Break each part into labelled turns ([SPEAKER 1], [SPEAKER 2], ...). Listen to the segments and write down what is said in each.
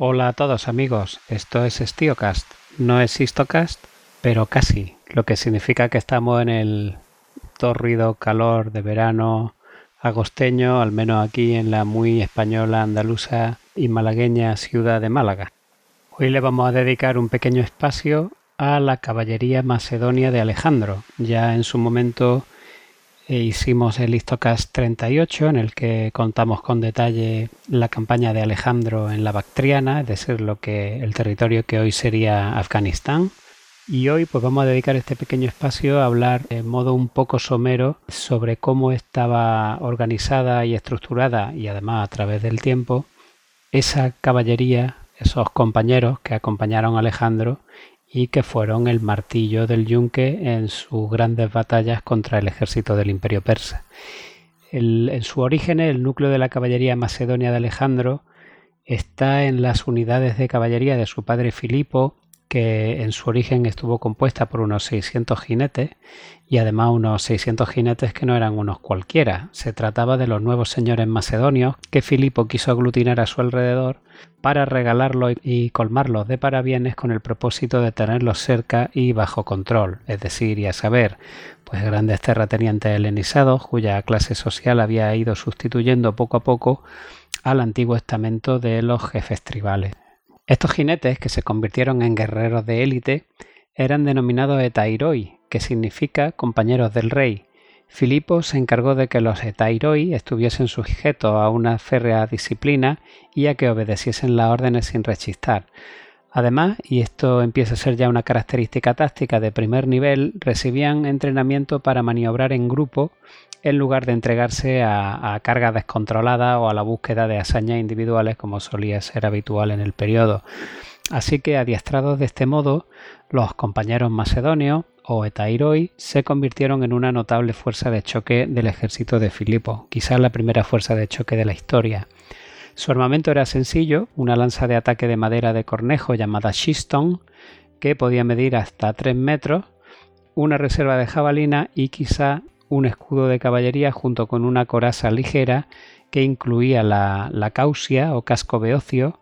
[SPEAKER 1] Hola a todos amigos, esto es StioCast, no es Histocast, pero casi, lo que significa que estamos en el torrido calor de verano agosteño, al menos aquí en la muy española, andaluza y malagueña ciudad de Málaga. Hoy le vamos a dedicar un pequeño espacio a la caballería macedonia de Alejandro. Ya en su momento eh, hicimos el Histocast 38 en el que contamos con detalle la campaña de Alejandro en la Bactriana, es decir, lo que el territorio que hoy sería Afganistán. Y hoy pues vamos a dedicar este pequeño espacio a hablar de modo un poco somero sobre cómo estaba organizada y estructurada y además a través del tiempo esa caballería, esos compañeros que acompañaron a Alejandro y que fueron el martillo del yunque en sus grandes batallas contra el ejército del imperio persa. en su origen, el núcleo de la caballería macedonia de Alejandro está en las unidades de caballería de su padre Filipo que en su origen estuvo compuesta por unos 600 jinetes y además unos 600 jinetes que no eran unos cualquiera. Se trataba de los nuevos señores macedonios que Filipo quiso aglutinar a su alrededor para regalarlos y colmarlos de parabienes con el propósito de tenerlos cerca y bajo control, es decir, y a saber, pues grandes terratenientes helenizados cuya clase social había ido sustituyendo poco a poco al antiguo estamento de los jefes tribales. Estos jinetes, que se convirtieron en guerreros de élite, eran denominados etairoi, que significa compañeros del rey. Filipo se encargó de que los etairoi estuviesen sujetos a una férrea disciplina y a que obedeciesen las órdenes sin rechistar. Además, y esto empieza a ser ya una característica táctica de primer nivel, recibían entrenamiento para maniobrar en grupo en lugar de entregarse a, cargas descontroladas o a la búsqueda de hazañas individuales como solía ser habitual en el periodo. Así que adiestrados de este modo, los compañeros macedonios o etairoi se convirtieron en una notable fuerza de choque del ejército de Filipo, quizás la primera fuerza de choque de la historia. Su armamento era sencillo, una lanza de ataque de madera de cornejo llamada Shiston, que podía medir hasta 3 metros, una reserva de jabalina y quizá un escudo de caballería junto con una coraza ligera que incluía la, la o casco beocio,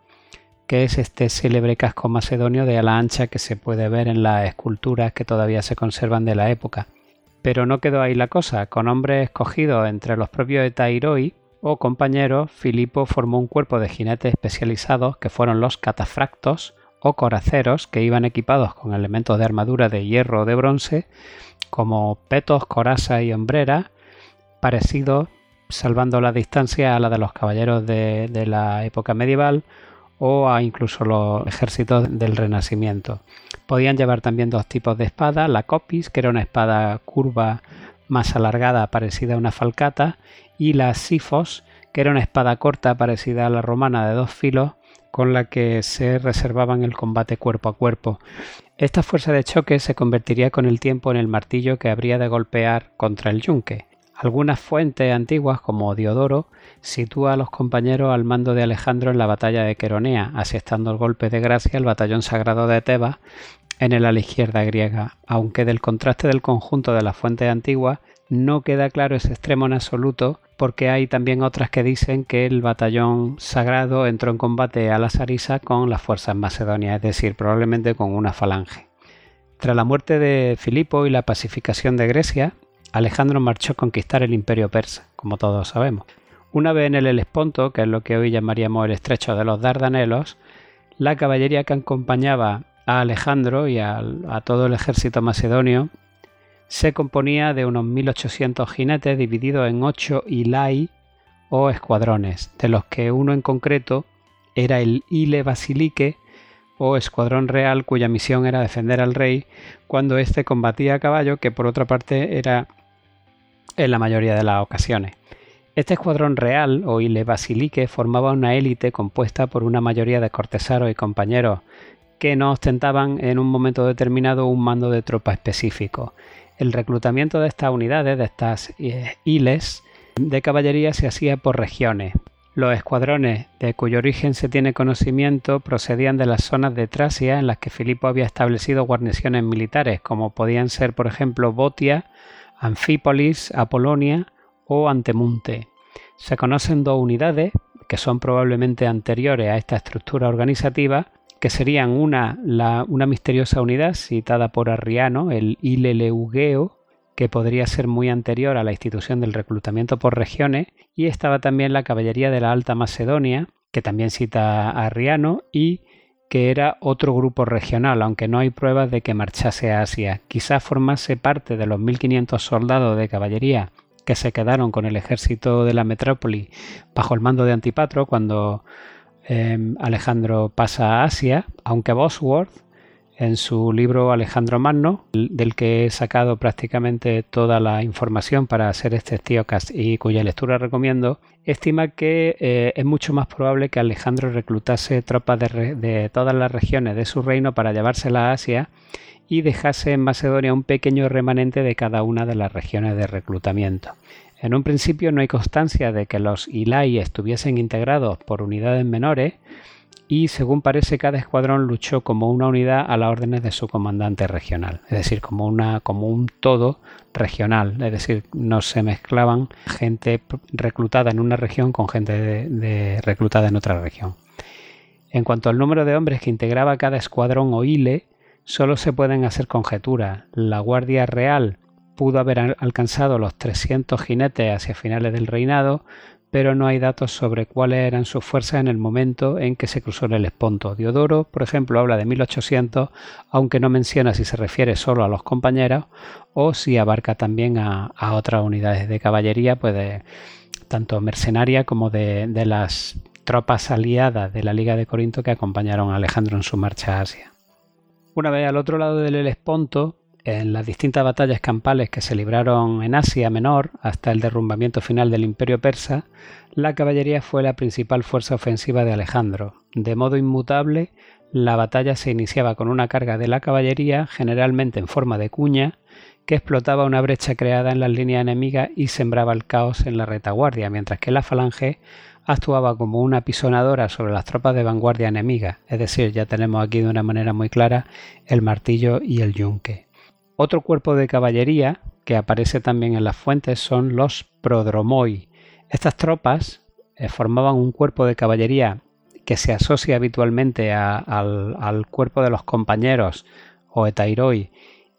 [SPEAKER 1] que es este célebre casco macedonio de ala ancha que se puede ver en las esculturas que todavía se conservan de la época. Pero no quedó ahí la cosa, con hombres escogidos entre los propios Etairoi o compañeros, Filipo formó un cuerpo de jinetes especializados que fueron los catafractos o coraceros que iban equipados con elementos de armadura de hierro o de bronce como petos, coraza y hombrera, parecidos, salvando la distancia a la de los caballeros de, la época medieval o a incluso los ejércitos del Renacimiento. Podían llevar también dos tipos de espada, la copis, que era una espada curva más alargada parecida a una falcata, y la sifos, que era una espada corta parecida a la romana de dos filos, con la que se reservaban el combate cuerpo a cuerpo. Esta fuerza de choque se convertiría con el tiempo en el martillo que habría de golpear contra el yunque. Algunas fuentes antiguas, como Diodoro, sitúa a los compañeros al mando de Alejandro en la batalla de Queronea, asestando el golpe de gracia al batallón sagrado de Tebas en el ala izquierda griega, aunque del contraste del conjunto de las fuentes antiguas no queda claro ese extremo en absoluto, porque hay también otras que dicen que el batallón sagrado entró en combate a la Sarisa con las fuerzas macedonias, es decir, probablemente con una falange. Tras la muerte de Filipo y la pacificación de Grecia, Alejandro marchó a conquistar el imperio persa, como todos sabemos. Una vez en el Helesponto, que es lo que hoy llamaríamos el estrecho de los Dardanelos, la caballería que acompañaba a Alejandro y a, a todo el ejército macedonio se componía de unos 1800 jinetes divididos en ocho ilai o escuadrones, de los que uno en concreto era el Ile Basilique o escuadrón real cuya misión era defender al rey cuando éste combatía a caballo, que por otra parte era en la mayoría de las ocasiones. Este escuadrón real o Ile Basilique formaba una élite compuesta por una mayoría de cortesanos y compañeros que no ostentaban en un momento determinado un mando de tropa específico. El reclutamiento de estas unidades, de estas hiles de caballería, se hacía por regiones. Los escuadrones de cuyo origen se tiene conocimiento procedían de las zonas de Tracia en las que Filipo había establecido guarniciones militares, como podían ser, por ejemplo, Botia, Anfípolis, Apolonia o Antemunte. Se conocen dos unidades que son probablemente anteriores a esta estructura organizativa, que serían una, una misteriosa unidad citada por Arriano, el Ileleugeo, que podría ser muy anterior a la institución del reclutamiento por regiones, y estaba también la caballería de la Alta Macedonia, que también cita a Arriano, y que era otro grupo regional, aunque no hay pruebas de que marchase a Asia. Quizás formase parte de los 1500 soldados de caballería que se quedaron con el ejército de la metrópoli bajo el mando de Antipatro cuando em, Alejandro pasa a Asia, aunque Bosworth en su libro Alejandro Magno, del que he sacado prácticamente toda la información para hacer este Estiocast y cuya lectura recomiendo, estima que eh, es mucho más probable que Alejandro reclutase tropas de, todas las regiones de su reino para llevárselas a Asia y dejase en Macedonia un pequeño remanente de cada una de las regiones de reclutamiento. En un principio no hay constancia de que los Ilai estuviesen integrados por unidades menores, y según parece cada escuadrón luchó como una unidad a las órdenes de su comandante regional, es decir, como, una, un todo regional, es decir, no se mezclaban gente reclutada en una región con gente reclutada en otra región. En cuanto al número de hombres que integraba cada escuadrón o hile, solo se pueden hacer conjeturas. La Guardia Real pudo haber alcanzado los 300 jinetes hacia finales del reinado, pero no hay datos sobre cuáles eran sus fuerzas en el momento en que se cruzó el Esponto. Diodoro, por ejemplo, habla de 1800, aunque no menciona si se refiere solo a los compañeros o si abarca también a, otras unidades de caballería, pues tanto mercenaria como de, de las tropas aliadas de la Liga de Corinto que acompañaron a Alejandro en su marcha a Asia. Una vez al otro lado del Helesponto, en las distintas batallas campales que se libraron en Asia Menor hasta el derrumbamiento final del imperio persa, la caballería fue la principal fuerza ofensiva de Alejandro. De modo inmutable, la batalla se iniciaba con una carga de la caballería, generalmente en forma de cuña, que explotaba una brecha creada en las líneas enemigas y sembraba el caos en la retaguardia, mientras que la falange actuaba como una pisonadora sobre las tropas de vanguardia enemigas, es decir, ya tenemos aquí de una manera muy clara el martillo y el yunque. Otro cuerpo de caballería que aparece también en las fuentes son los prodromoi. Estas tropas eh, formaban un cuerpo de caballería que se asocia habitualmente al, cuerpo de los compañeros o etairoi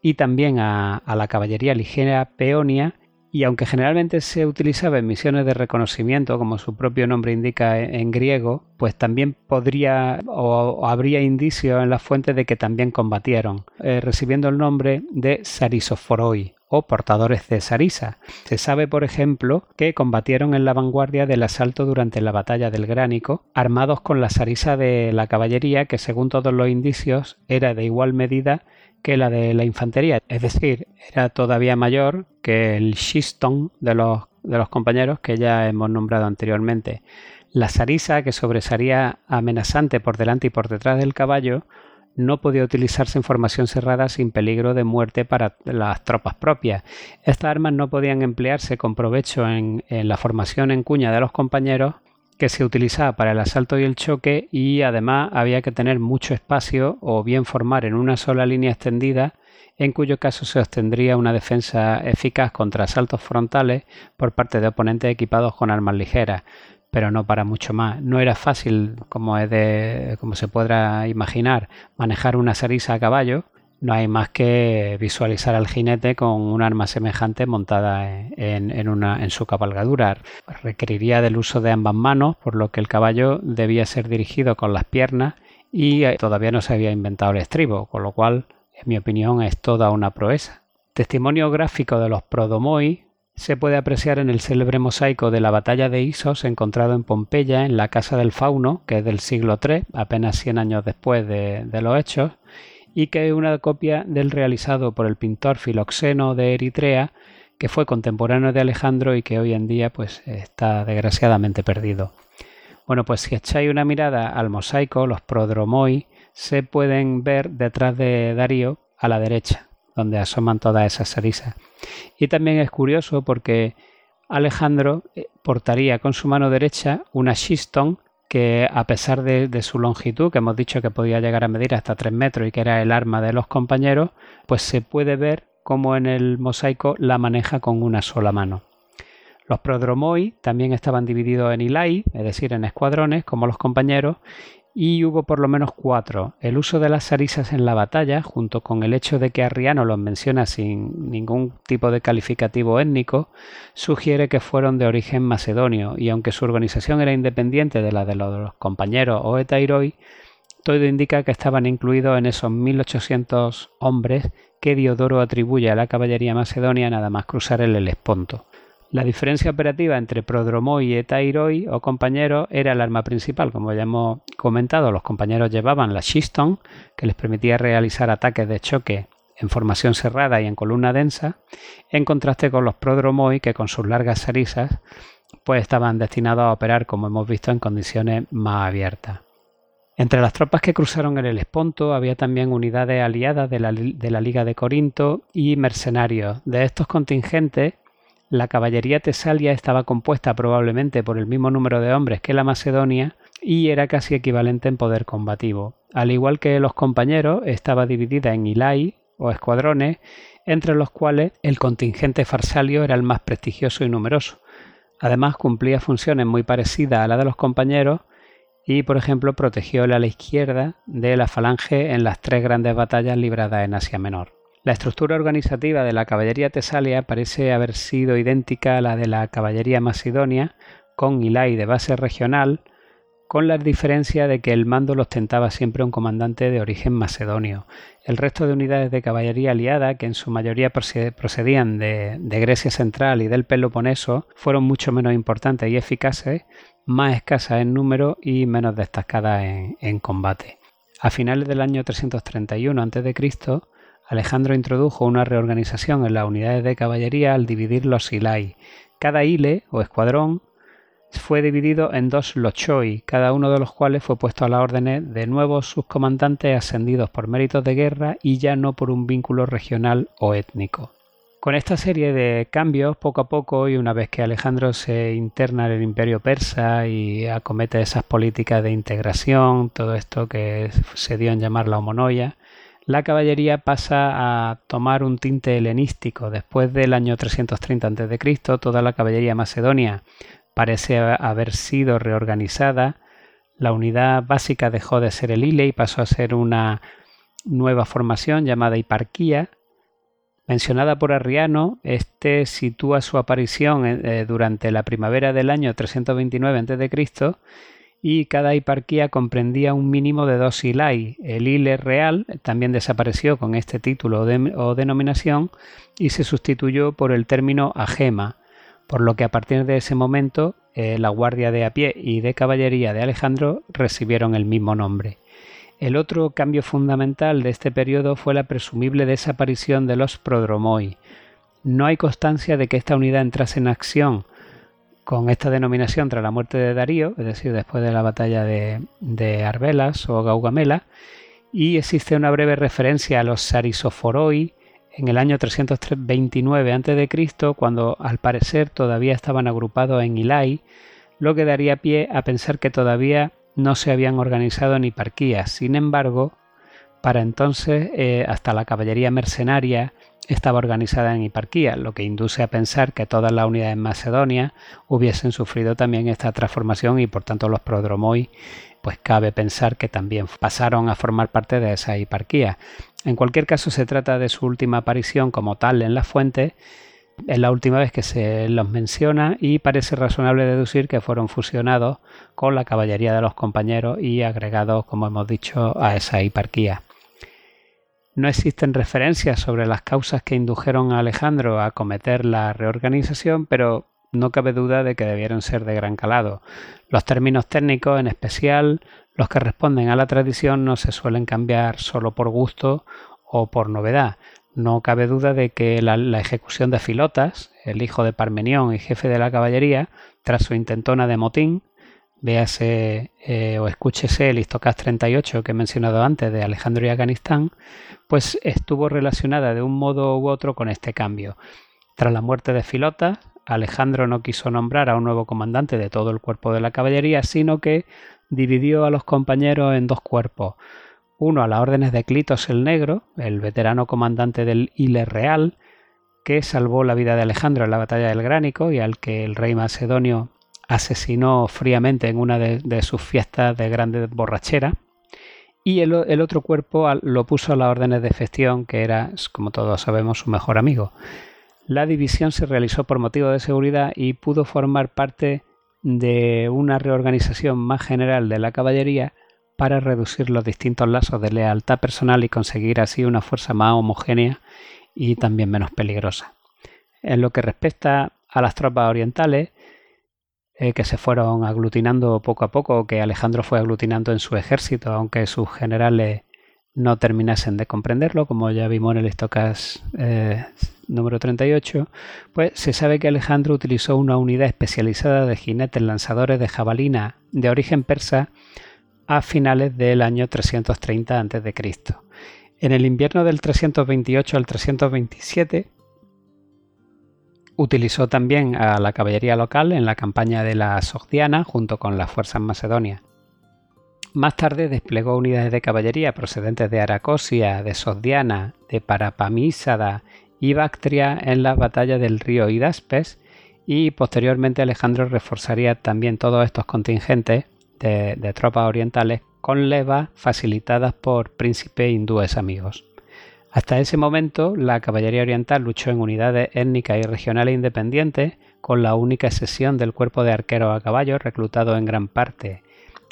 [SPEAKER 1] y también a, a la caballería ligera peonia y aunque generalmente se utilizaba en misiones de reconocimiento, como su propio nombre indica en griego, pues también podría o habría indicios en las fuentes de que también combatieron, eh, recibiendo el nombre de sarisoforoi o portadores de sarisa. Se sabe, por ejemplo, que combatieron en la vanguardia del asalto durante la batalla del Gránico, armados con la sarisa de la caballería, que según todos los indicios era de igual medida que la de la infantería, es decir, era todavía mayor que el Shiston de los, de los compañeros que ya hemos nombrado anteriormente. La sarisa, que sobresalía amenazante por delante y por detrás del caballo, no podía utilizarse en formación cerrada sin peligro de muerte para las tropas propias. Estas armas no podían emplearse con provecho en, en la formación en cuña de los compañeros que se utilizaba para el asalto y el choque y además había que tener mucho espacio o bien formar en una sola línea extendida en cuyo caso se obtendría una defensa eficaz contra asaltos frontales por parte de oponentes equipados con armas ligeras, pero no para mucho más. No era fácil, como, es de, como se podrá imaginar, manejar una sarisa a caballo, no hay más que visualizar al jinete con un arma semejante montada en, su cabalgadura. Requeriría del uso de ambas manos, por lo que el caballo debía ser dirigido con las piernas y eh, todavía no se había inventado el estribo, con lo cual, en mi opinión, es toda una proeza. Testimonio gráfico de los prodomoi se puede apreciar en el célebre mosaico de la batalla de Isos encontrado en Pompeya en la Casa del Fauno, que es del siglo III, apenas 100 años después de los hechos, y que es una copia del realizado por el pintor Filoxeno de Eritrea, que fue contemporáneo de Alejandro y que hoy en día pues está desgraciadamente perdido. Bueno, pues si echáis una mirada al mosaico, los prodromoi se pueden ver detrás de Darío a la derecha, donde asoman todas esas sarisas. Y también es curioso porque Alejandro eh, portaría con su mano derecha una shiston que a pesar de, su longitud, que hemos dicho que podía llegar a medir hasta 3 metros y que era el arma de los compañeros, pues se puede ver cómo en el mosaico la maneja con una sola mano. Los prodromoi también estaban divididos en ilai, es decir, en escuadrones, como los compañeros, y hubo por lo menos cuatro. El uso de las sarisas en la batalla, junto con el hecho de que Arriano los menciona sin ningún tipo de calificativo étnico, sugiere que fueron de origen macedonio, y aunque su organización era independiente de la de los compañeros o etairoi, todo indica que estaban incluidos en esos 1800 hombres que Diodoro atribuye a la caballería macedonia nada más cruzar el Helesponto. La diferencia operativa entre prodromoi y etairoi o compañeros era el arma principal. Como ya hemos comentado, los compañeros llevaban la Shiston, que les permitía realizar ataques de choque en formación cerrada y en columna densa, en contraste con los prodromoi que con sus largas sarisas pues estaban destinados a operar, como hemos visto, en condiciones más abiertas. Entre las tropas que cruzaron el Helesponto había también unidades aliadas de la Liga de Corinto y mercenarios. De estos contingentes la caballería tesalia estaba compuesta probablemente por el mismo número de hombres que la macedonia y era casi equivalente en poder combativo. Al igual que los compañeros, estaba dividida en ilai o escuadrones, entre los cuales el contingente farsalio era el más prestigioso y numeroso. Además cumplía funciones muy parecidas a las de los compañeros y, por ejemplo, protegió el ala izquierda de la falange en las tres grandes batallas libradas en Asia Menor. La estructura organizativa de la caballería tesalia parece haber sido idéntica a la de la caballería macedonia, con Ilai de base regional, con la diferencia de que el mando lo ostentaba siempre un comandante de origen macedonio. El resto de unidades de caballería aliada, que en su mayoría procedían de, Grecia Central y del Peloponeso, fueron mucho menos importantes y eficaces, más escasas en número y menos destacadas en, en combate. A finales del año 331 a.C., Alejandro introdujo una reorganización en las unidades de caballería al dividir los ilai. Cada ile o escuadrón fue dividido en dos lochoi, cada uno de los cuales fue puesto a la orden de nuevos subcomandantes ascendidos por méritos de guerra y ya no por un vínculo regional o étnico. Con esta serie de cambios, poco a poco, y una vez que Alejandro se interna en el imperio persa y acomete esas políticas de integración, todo esto que se dio en llamar la homonoia, la caballería pasa a tomar un tinte helenístico. Después del año 330 a.C., toda la caballería macedonia parece haber sido reorganizada. La unidad básica dejó de ser el ile y pasó a ser una nueva formación llamada hiparquía. Mencionada por Arriano, este sitúa su aparición eh, durante la primavera del año 329 a.C y cada hiparquía comprendía un mínimo de dos ilai. El ile real también desapareció con este título o denominación y se sustituyó por el término agema, por lo que a partir de ese momento eh, la guardia de a pie y de caballería de Alejandro recibieron el mismo nombre. El otro cambio fundamental de este periodo fue la presumible desaparición de los prodromoi. No hay constancia de que esta unidad entrase en acción con esta denominación tras la muerte de Darío, es decir, después de la batalla de, Arbelas o Gaugamela, y existe una breve referencia a los Sarisoforoi en el año 329 a.C., cuando al parecer todavía estaban agrupados en Ilai, lo que daría pie a pensar que todavía no se habían organizado en hiparquías. Sin embargo, para entonces, eh, hasta la caballería mercenaria estaba organizada en hiparquía, lo que induce a pensar que todas las unidades en Macedonia hubiesen sufrido también esta transformación y por tanto los prodromoi, pues cabe pensar que también pasaron a formar parte de esa hiparquía. En cualquier caso se trata de su última aparición como tal en la fuente, es la última vez que se los menciona y parece razonable deducir que fueron fusionados con la caballería de los compañeros y agregados, como hemos dicho, a esa hiparquía. No existen referencias sobre las causas que indujeron a Alejandro a cometer la reorganización, pero no cabe duda de que debieron ser de gran calado. Los términos técnicos, en especial los que responden a la tradición, no se suelen cambiar solo por gusto o por novedad. No cabe duda de que la, ejecución de Filotas, el hijo de Parmenión y jefe de la caballería, tras su intentona de motín, véase eh, o escúchese el Histocast 38 que he mencionado antes de Alejandro y Afganistán, pues estuvo relacionada de un modo u otro con este cambio. Tras la muerte de Filota, Alejandro no quiso nombrar a un nuevo comandante de todo el cuerpo de la caballería, sino que dividió a los compañeros en dos cuerpos. Uno a las órdenes de Clitos el Negro, el veterano comandante del Ile Real, que salvó la vida de Alejandro en la batalla del Gránico y al que el rey macedonio asesinó fríamente en una de, sus fiestas de grande borrachera. Y el, otro cuerpo lo puso a las órdenes de Festión, que era, como todos sabemos, su mejor amigo. La división se realizó por motivo de seguridad y pudo formar parte de una reorganización más general de la caballería para reducir los distintos lazos de lealtad personal y conseguir así una fuerza más homogénea y también menos peligrosa. En lo que respecta a las tropas orientales, eh, que se fueron aglutinando poco a poco, que Alejandro fue aglutinando en su ejército, aunque sus generales no terminasen de comprenderlo, como ya vimos en el Estocas eh, número 38, pues se sabe que Alejandro utilizó una unidad especializada de jinetes lanzadores de jabalina de origen persa a finales del año 330 a.C. En el invierno del 328 al 327 utilizó también a la caballería local en la campaña de la Sogdiana junto con las fuerzas macedonias. Más tarde desplegó unidades de caballería procedentes de Aracosia, de Sogdiana, de Parapamísada y Bactria en las batallas del río Hidaspes y posteriormente Alejandro reforzaría también todos estos contingentes de, tropas orientales con levas facilitadas por príncipes hindúes amigos. Hasta ese momento, la caballería oriental luchó en unidades étnicas y regionales independientes, con la única excepción del cuerpo de arqueros a caballo reclutado en gran parte.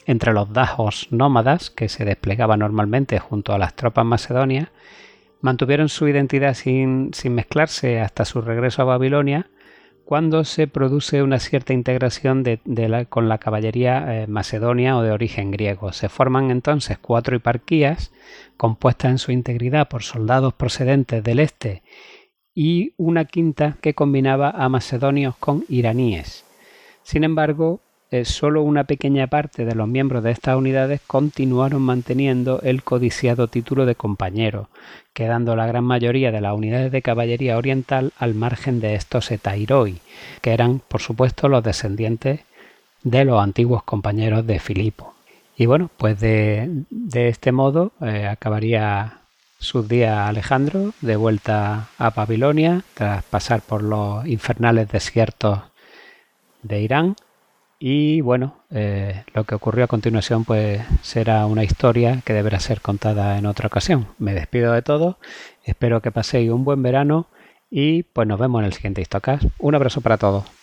[SPEAKER 1] Entre los dajos nómadas, que se desplegaba normalmente junto a las tropas macedonias, mantuvieron su identidad sin, sin mezclarse hasta su regreso a Babilonia, cuando se produce una cierta integración con la caballería eh, macedonia o de origen griego. Se forman entonces cuatro hiparquías compuestas en su integridad por soldados procedentes del este y una quinta que combinaba a macedonios con iraníes. Sin embargo, solo una pequeña parte de los miembros de estas unidades continuaron manteniendo el codiciado título de compañero, quedando la gran mayoría de las unidades de caballería oriental al margen de estos etairoi, que eran, por supuesto, los descendientes de los antiguos compañeros de Filipo. Y bueno, pues de, este modo eh, acabaría sus días Alejandro de vuelta a Babilonia tras pasar por los infernales desiertos de Irán y bueno, eh, lo que ocurrió a continuación pues será una historia que deberá ser contada en otra ocasión. Me despido de todo, espero que paséis un buen verano y pues nos vemos en el siguiente Histocast. Un abrazo para todos.